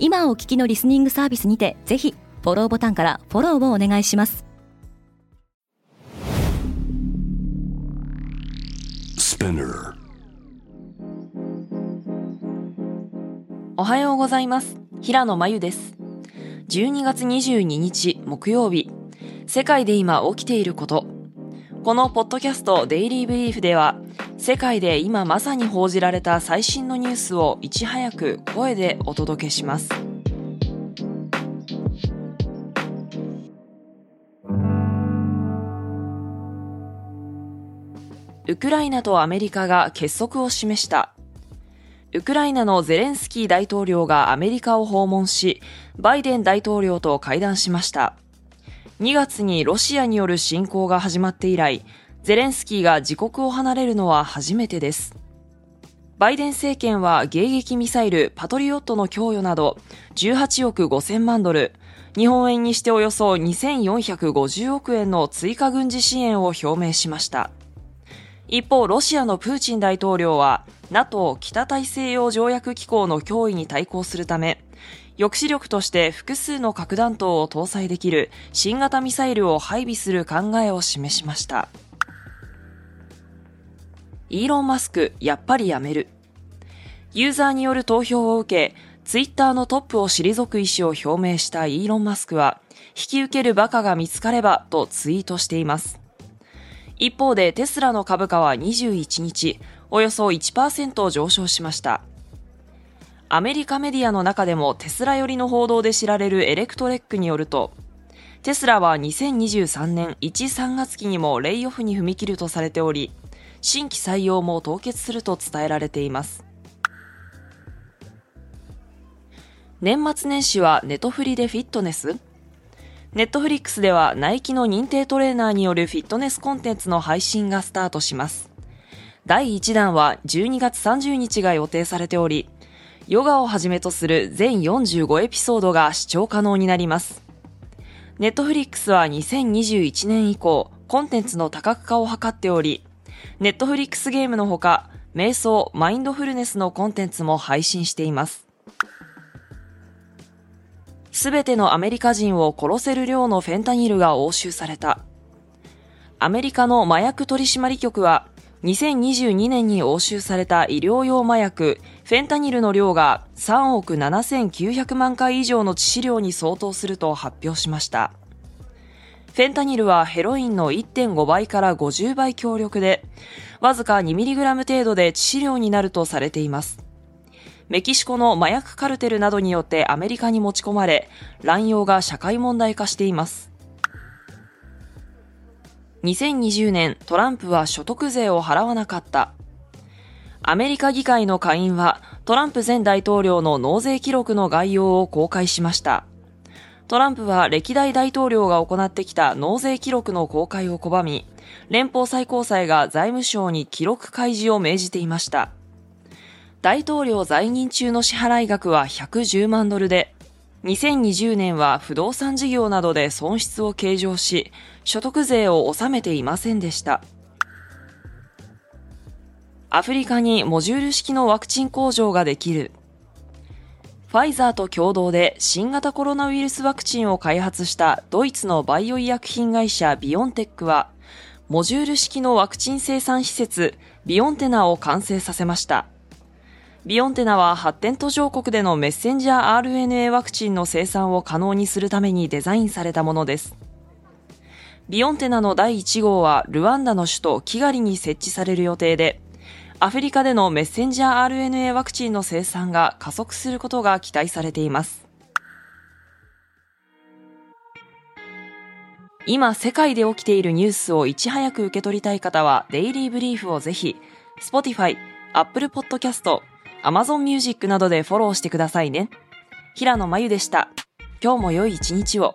今お聞きのリスニングサービスにてぜひフォローボタンからフォローをお願いします。おはようございます。平野真由です。12月22日木曜日。世界で今起きていること。このポッドキャストデイリーブリーフでは世界で今まさに報じられた最新のニュースをいち早く声でお届けしますウクライナとアメリカが結束を示したウクライナのゼレンスキー大統領がアメリカを訪問し、バイデン大統領と会談しました。2月にロシアによる侵攻が始まって以来、ゼレンスキーが自国を離れるのは初めてです。バイデン政権は迎撃ミサイルパトリオットの供与など18億5000万ドル、日本円にしておよそ2450億円の追加軍事支援を表明しました。一方、ロシアのプーチン大統領は NATO 北大西洋条約機構の脅威に対抗するため、抑止力として複数の核弾頭を搭載できる新型ミサイルを配備する考えを示しました。イーロン・マスク、やっぱりやめる。ユーザーによる投票を受け、ツイッターのトップを退く意思を表明したイーロン・マスクは、引き受けるバカが見つかればとツイートしています。一方でテスラの株価は21日、およそ1%上昇しました。アメリカメディアの中でもテスラ寄りの報道で知られる Electrek によると、テスラは2023年1、3月期にもレイオフに踏み切るとされており、新規採用も凍結すると伝えられています。年末年始はネトフリでフィットネス？ネットフリックスではナイキの認定トレーナーによるフィットネスコンテンツの配信がスタートします。第1弾は12月30日が予定されており、ヨガをはじめとする全45エピソードが視聴可能になります。ネットフリックスは2021年以降、コンテンツの多角化を図っており、ネットフリックスゲームのほか、瞑想、マインドフルネスのコンテンツも配信しています。すべてのアメリカ人を殺せる量のフェンタニルが押収された。アメリカの麻薬取締局は、2022年に押収された医療用麻薬、フェンタニルの量が3億7900万回以上の致死量に相当すると発表しました。フェンタニルはヘロインの1.5倍から50倍強力で、わずか 2mg 程度で致死量になるとされています。メキシコの麻薬カルテルなどによってアメリカに持ち込まれ、乱用が社会問題化しています。2020年、トランプは所得税を払わなかった。アメリカ議会の下院は、トランプ前大統領の納税記録の概要を公開しました。トランプは歴代大統領が行ってきた納税記録の公開を拒み、連邦最高裁が財務省に記録開示を命じていました。大統領在任中の支払額は110万ドルで、2020年は不動産事業などで損失を計上し、所得税を納めていませんでした。アフリカにモジュール式のワクチン工場ができる。ファイザーと共同で新型コロナウイルスワクチンを開発したドイツのバイオ医薬品会社ビオンテックは、モジュール式のワクチン生産施設ビオンテナを完成させました。ビオンテナは発展途上国でのメッセンジャー RNA ワクチンの生産を可能にするためにデザインされたものです。ビオンテナの第1号はルワンダの首都キガリに設置される予定で、アフリカでのメッセンジャー RNA ワクチンの生産が加速することが期待されています。今世界で起きているニュースをいち早く受け取りたい方はデイリーブリーフをぜひ、Spotify、Apple Podcast、Amazon Music などでフォローしてくださいね。平野真由でした。今日も良い一日を。